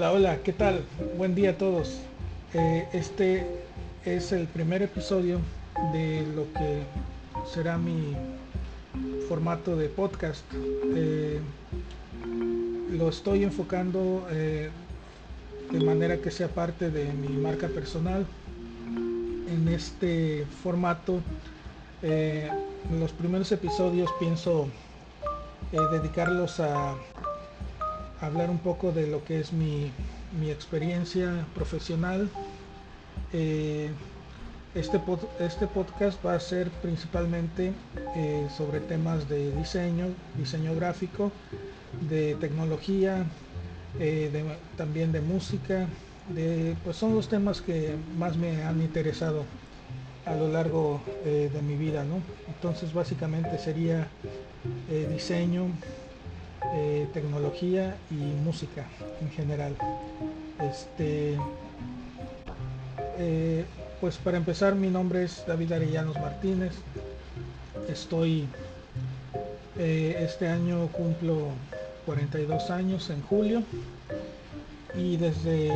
Hola, hola, ¿qué tal? Buen día a todos. Eh, este es el primer episodio de lo que será mi formato de podcast. Eh, lo estoy enfocando eh, de manera que sea parte de mi marca personal. En este formato, los primeros episodios pienso dedicarlos a hablar un poco de lo que es mi, experiencia profesional. Eh, este, este podcast va a ser principalmente eh, sobre temas de diseño, diseño gráfico, de tecnología, eh, también de música. De, pues son los temas que más me han interesado a lo largo de mi vida. ¿no? Entonces básicamente sería diseño, eh, tecnología y música en general. Este, eh, pues para empezar, mi nombre es David Arellanos Martínez. Estoy, eh, este año cumplo 42 años en julio y desde,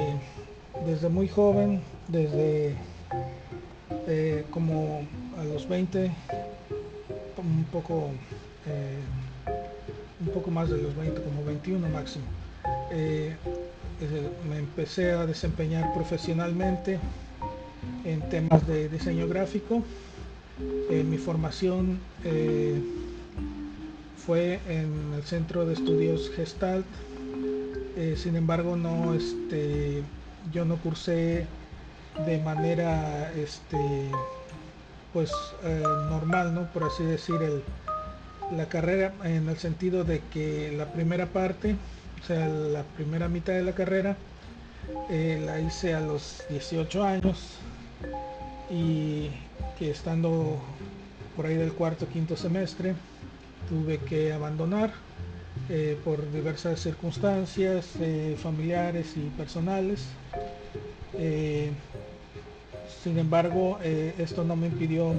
desde muy joven, desde como a los 20, un poco poco más de los 20, como 21 máximo. Eh, me empecé a desempeñar profesionalmente en temas de diseño gráfico. Eh, mi formación eh, fue en el Centro de Estudios Gestalt. sin embargo, no, este, yo no cursé de manera este, pues, normal, ¿no? por así decir, el, la carrera en el sentido de que la primera parte, o sea, la primera mitad de la carrera, eh, la hice a los 18 años y que estando por ahí del cuarto quinto semestre tuve que abandonar eh, por diversas circunstancias eh, familiares y personales. sin embargo, esto no me impidió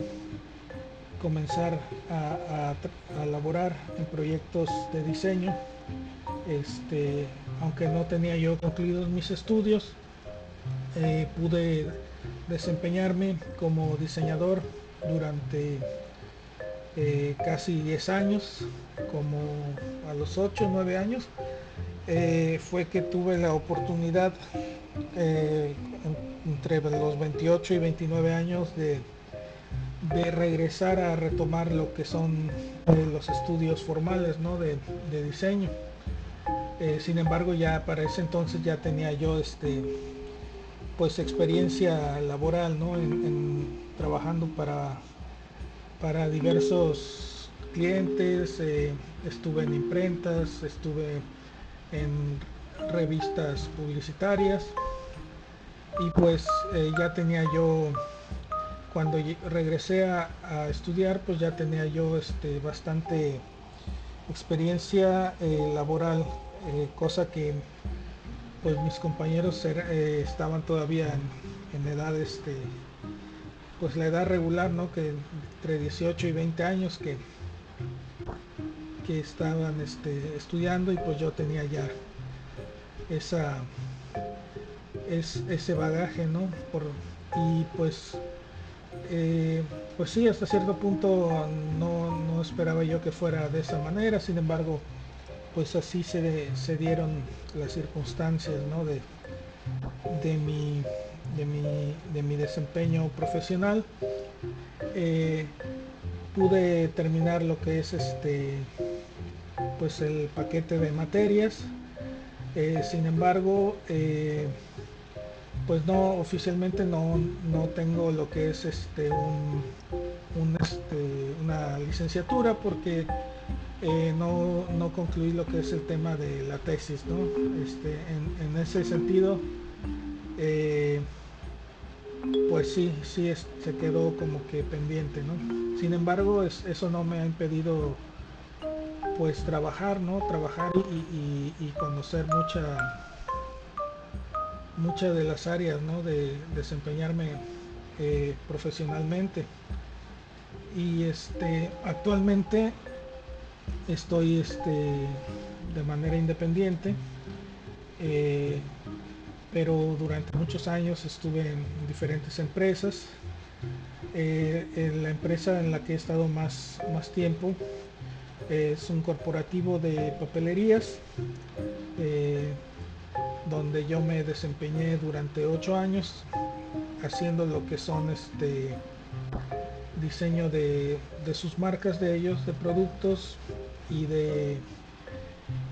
comenzar a, a, laborar en proyectos de diseño. Este, aunque no tenía yo concluidos mis estudios, eh, pude desempeñarme como diseñador durante eh, casi 10 años, como a los 8 o 9 años, eh, fue que tuve la oportunidad entre los 28 y 29 años de de regresar a retomar lo que son eh, los estudios formales ¿no? de, diseño. Eh, sin embargo, ya para ese entonces ya tenía yo este pues experiencia laboral ¿no? en, trabajando para, para diversos clientes, eh, estuve en imprentas, estuve en revistas publicitarias y pues ya tenía yo cuando regresé a, estudiar, pues ya tenía yo este, bastante experiencia eh, laboral, eh, cosa que pues mis compañeros eh, estaban todavía en, edad, este, pues la edad regular, ¿no? Que entre 18 y 20 años que, que estaban este, estudiando y pues yo tenía ya esa, es, ese bagaje, ¿no? Por, y pues eh, pues sí, hasta cierto punto no, esperaba yo que fuera de esa manera, sin embargo, pues así se, se dieron las circunstancias de, de, mi, de, mi, desempeño profesional. Eh, pude terminar lo que es este pues el paquete de materias. Eh, sin embargo pues no oficialmente no, tengo lo que es este, este una licenciatura porque eh, no, no, concluí lo que es el tema de la tesis ¿no? este, en, ese sentido eh, pues sí sí se quedó como que pendiente ¿no? sin embargo eso no me ha impedido pues trabajar no trabajar y conocer mucha muchas de las áreas de desempeñarme eh, profesionalmente y este actualmente estoy este de manera independiente pero durante muchos años estuve en diferentes empresas. en la empresa en la que he estado más, más tiempo es un corporativo de papelerías donde yo me desempeñé durante ocho años haciendo lo que son este diseño de, sus marcas de ellos, de productos y de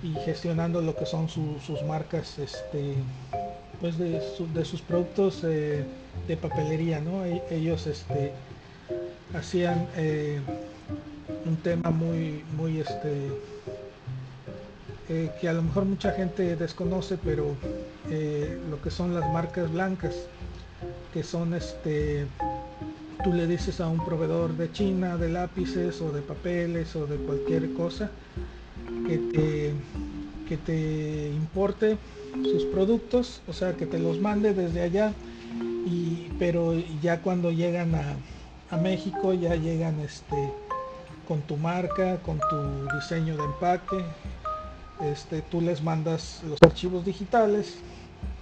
y gestionando lo que son sus marcas este pues de, sus productos eh, de papelería no e, ellos este hacían eh, un tema muy muy este eh, que a lo mejor mucha gente desconoce pero lo que son las marcas blancas que son este tú le dices a un proveedor de China de lápices o de papeles o de cualquier cosa que te, que te importe sus productos, o sea, que te los mande desde allá, y, pero ya cuando llegan a, México ya llegan este, con tu marca, con tu diseño de empaque, este, tú les mandas los archivos digitales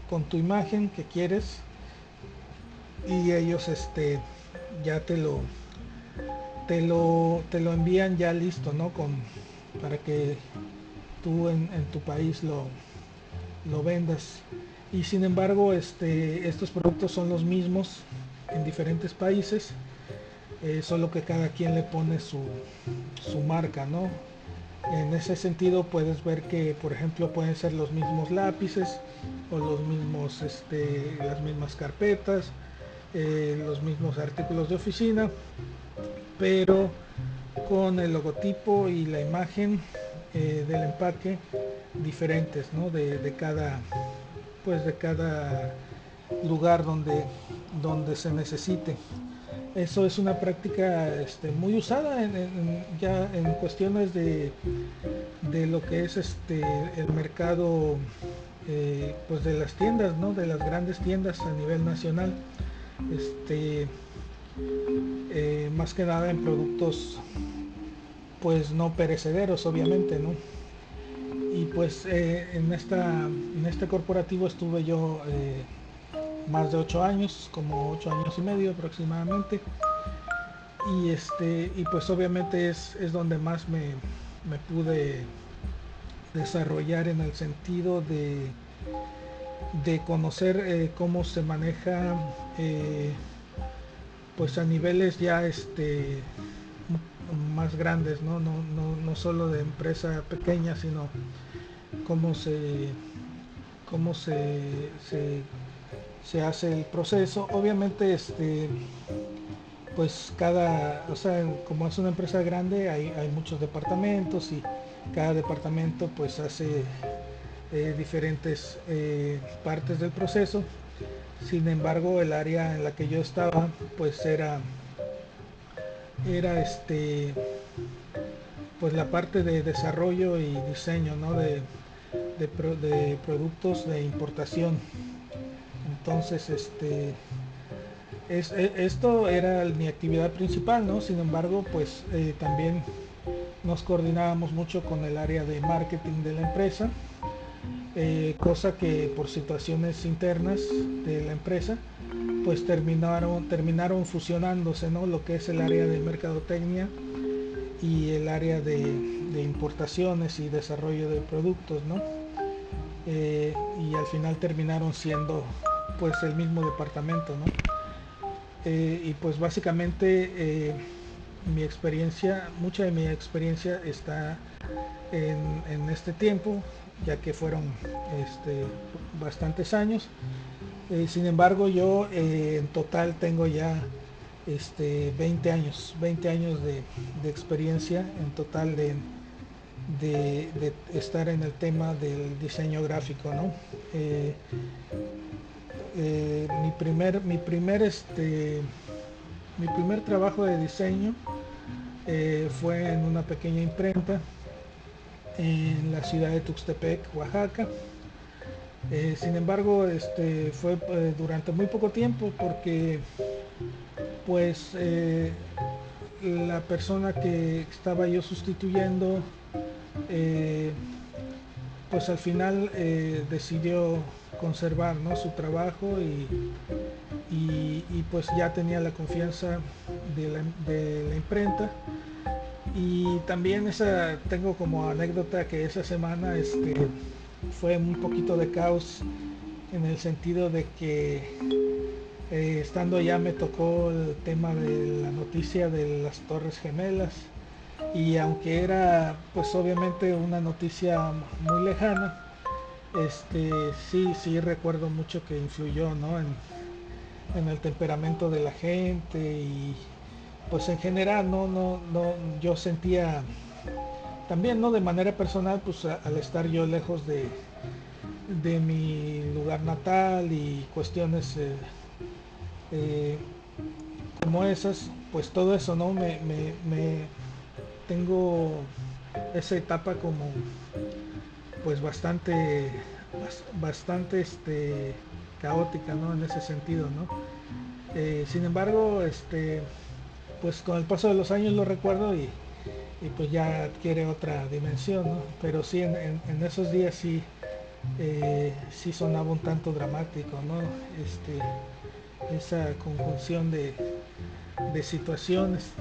con tu imagen que quieres y ellos este, ya te lo, te lo, te lo envían ya listo, ¿no? Con, para que tú en, tu país lo, lo vendas. Y sin embargo, este, estos productos son los mismos en diferentes países, eh, solo que cada quien le pone su, su marca, ¿no? En ese sentido puedes ver que, por ejemplo, pueden ser los mismos lápices o los mismos, este, las mismas carpetas eh, los mismos artículos de oficina, pero con el logotipo y la imagen eh, del empaque diferentes de, cada pues de cada lugar donde donde se necesite eso es una práctica este, muy usada ya en cuestiones de, de, lo que es este el mercado eh, pues de las tiendas de las grandes tiendas a nivel nacional este eh, más que nada en productos pues no perecederos obviamente y pues eh, en esta en este corporativo estuve yo más de ocho años como ocho años y medio aproximadamente y este y pues obviamente es, es donde más me, me pude desarrollar en el sentido de de conocer eh, cómo se maneja eh, pues a niveles ya este más grandes ¿no? No, no, solo de empresa pequeña sino cómo se cómo se, hace el proceso obviamente este pues cada o sea como es una empresa grande hay, hay muchos departamentos y cada departamento pues hace eh, diferentes eh, partes del proceso. Sin embargo, el área en la que yo estaba, pues era, era este, pues la parte de desarrollo y diseño, ¿no? De, de, productos de importación. Entonces, este, es, e, esto era mi actividad principal, ¿no? Sin embargo, pues eh, también nos coordinábamos mucho con el área de marketing de la empresa eh, cosa que por situaciones internas de la empresa pues terminaron terminaron fusionándose no lo que es el área de mercadotecnia y el área de, importaciones y desarrollo de productos no eh, y al final terminaron siendo pues el mismo departamento no eh, y pues básicamente mi experiencia mucha de mi experiencia está en, este tiempo ya que fueron este, bastantes años. Eh, sin embargo, yo eh, en total tengo ya este, 20 años, 20 años de, experiencia en total de, de, estar en el tema del diseño gráfico. ¿no? Eh, mi primer, mi primer, este, mi primer trabajo de diseño fue en una pequeña imprenta en la ciudad de Tuxtepec, Oaxaca. Eh, sin embargo, este, fue eh, durante muy poco tiempo porque pues eh, la persona que estaba yo sustituyendo pues al final eh, decidió conservar ¿no? su trabajo y, y, pues ya tenía la confianza de la, imprenta. Y también esa, tengo como anécdota que esa semana este, fue un poquito de caos en el sentido de que eh, estando allá me tocó el tema de la noticia de las Torres Gemelas y aunque era pues obviamente una noticia muy lejana, este sí, sí recuerdo mucho que influyó ¿no? en, el temperamento de la gente y pues en general no, no, no, yo sentía también no de manera personal pues al estar yo lejos de, de mi lugar natal y cuestiones eh, eh, como esas pues todo eso no me, me tengo esa etapa como pues bastante bastante este caótica ¿no? en ese sentido ¿no? Eh, sin embargo este pues con el paso de los años lo recuerdo y, pues ya adquiere otra dimensión ¿no? pero sí en, esos días sí eh, sí sonaba un tanto dramático ¿no? este esa conjunción de, de situaciones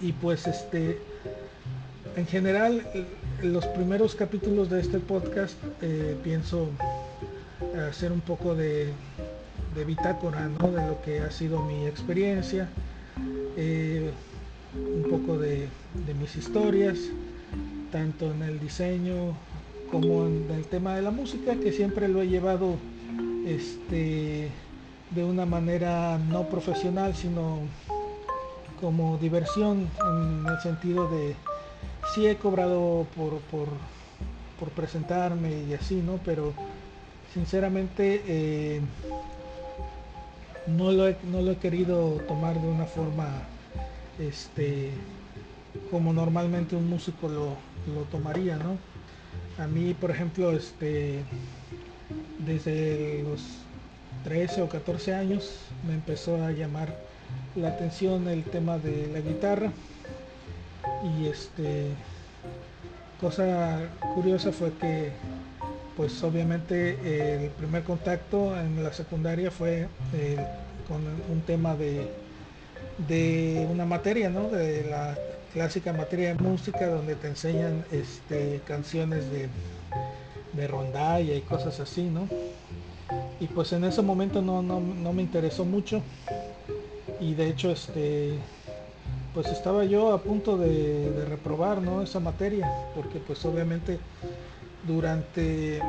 y pues este en general los primeros capítulos de este podcast eh, pienso hacer un poco de, de bitácora ¿no? de lo que ha sido mi experiencia eh, un poco de, de, mis historias tanto en el diseño como en el tema de la música que siempre lo he llevado este de una manera no profesional sino como diversión en el sentido de sí he cobrado por, por, presentarme y así, ¿no? Pero sinceramente eh, no, lo he, no lo he querido tomar de una forma este como normalmente un músico lo, lo tomaría, ¿no? A mí, por ejemplo, este desde los 13 o 14 años me empezó a llamar la atención el tema de la guitarra y este cosa curiosa fue que pues obviamente el primer contacto en la secundaria fue eh, con un tema de, de una materia ¿no? de la clásica materia de música donde te enseñan este canciones de, de rondalla y cosas así no y pues en ese momento no, no, no me interesó mucho y de hecho este pues estaba yo a punto de, reprobar ¿no? esa materia porque pues obviamente durante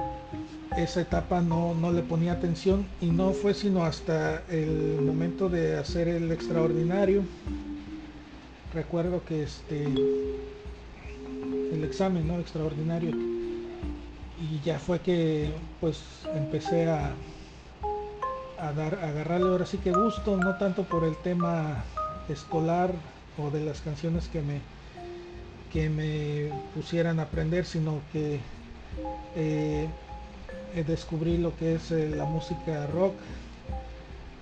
esa etapa no, no, le ponía atención y no fue sino hasta el momento de hacer el extraordinario recuerdo que este el examen no extraordinario y ya fue que pues empecé a a, dar, agarrarle ahora sí que gusto, no tanto por el tema escolar o de las canciones que me, que me pusieran a aprender, sino que eh, descubrí lo que es eh, la música rock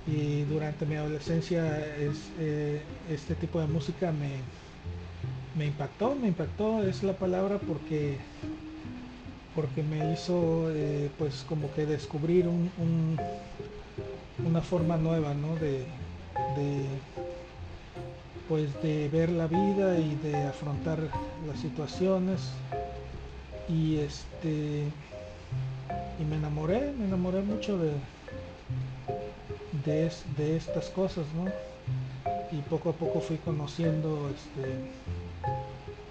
y durante mi adolescencia es, eh, este tipo de música me, me impactó, me impactó, es la palabra porque porque me hizo pues como que descubrir un, una forma nueva ¿no? de, pues de ver la vida y de afrontar las situaciones y este y me enamoré me enamoré mucho de de, de estas cosas ¿no? y poco a poco fui conociendo este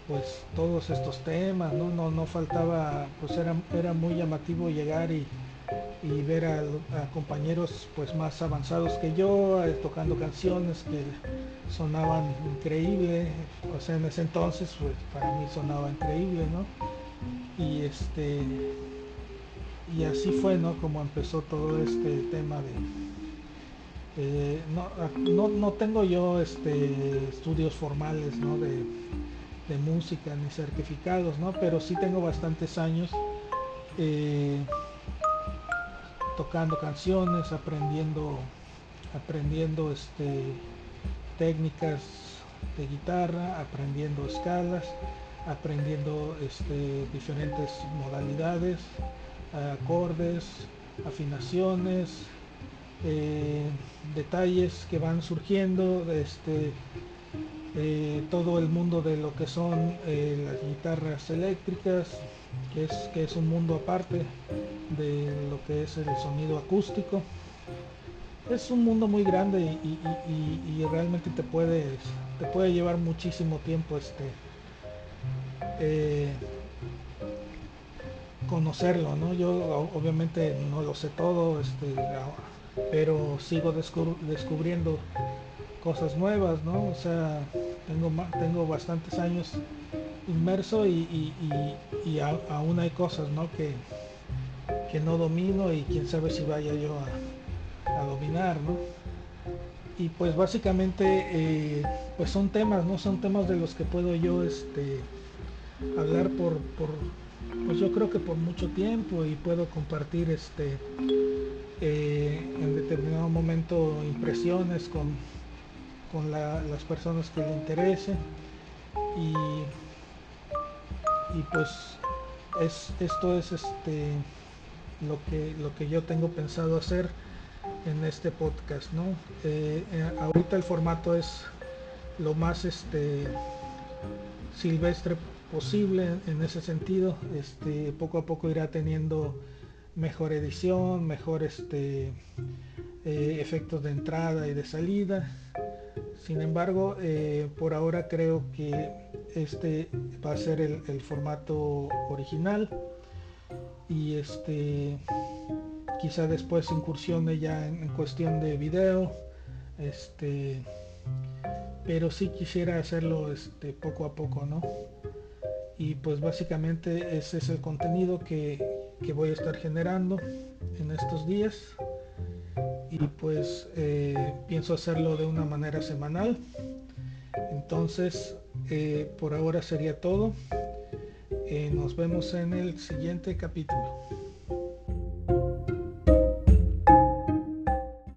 pues todos estos temas no no no faltaba pues era era muy llamativo llegar y y ver a, compañeros pues más avanzados que yo eh, tocando canciones que sonaban increíble o sea en ese entonces pues para mí sonaba increíble no y este y así fue no como empezó todo este tema de eh, no, no, tengo yo este estudios formales ¿no? de, de música ni certificados no pero sí tengo bastantes años eh, tocando canciones, aprendiendo, aprendiendo este, técnicas de guitarra, aprendiendo escalas, aprendiendo este, diferentes modalidades, acordes, afinaciones, eh, detalles que van surgiendo, este, eh, todo el mundo de lo que son eh, las guitarras eléctricas, que es, que es un mundo aparte de lo que es el sonido acústico. Es un mundo muy grande y, realmente te puede, te puede llevar muchísimo tiempo este, conocerlo, ¿no? Yo obviamente no lo sé todo, este, pero sigo descubriendo cosas nuevas, ¿no? O sea, tengo, tengo bastantes años inmerso y, aún hay cosas, ¿no? Que, que no domino y quién sabe si vaya yo a, dominar, ¿no? Y pues básicamente, eh, pues son temas, ¿no? Son temas de los que puedo yo, este, hablar por, por pues yo creo que por mucho tiempo y puedo compartir este eh, en determinado momento impresiones con, con las personas que le interese y, y pues es, esto es este lo que lo que yo tengo pensado hacer en este podcast no eh, eh, ahorita el formato es lo más este silvestre posible en ese sentido este poco a poco irá teniendo mejor edición, mejor este, eh, efectos de entrada y de salida. Sin embargo, por ahora creo que este va a ser el, formato original y este quizá después incursione ya en, cuestión de video este pero sí quisiera hacerlo este poco a poco no y pues básicamente ese es el contenido que, voy a estar generando en estos días. Y pues eh, pienso hacerlo de una manera semanal. Entonces eh, por ahora sería todo. Eh, nos vemos en el siguiente capítulo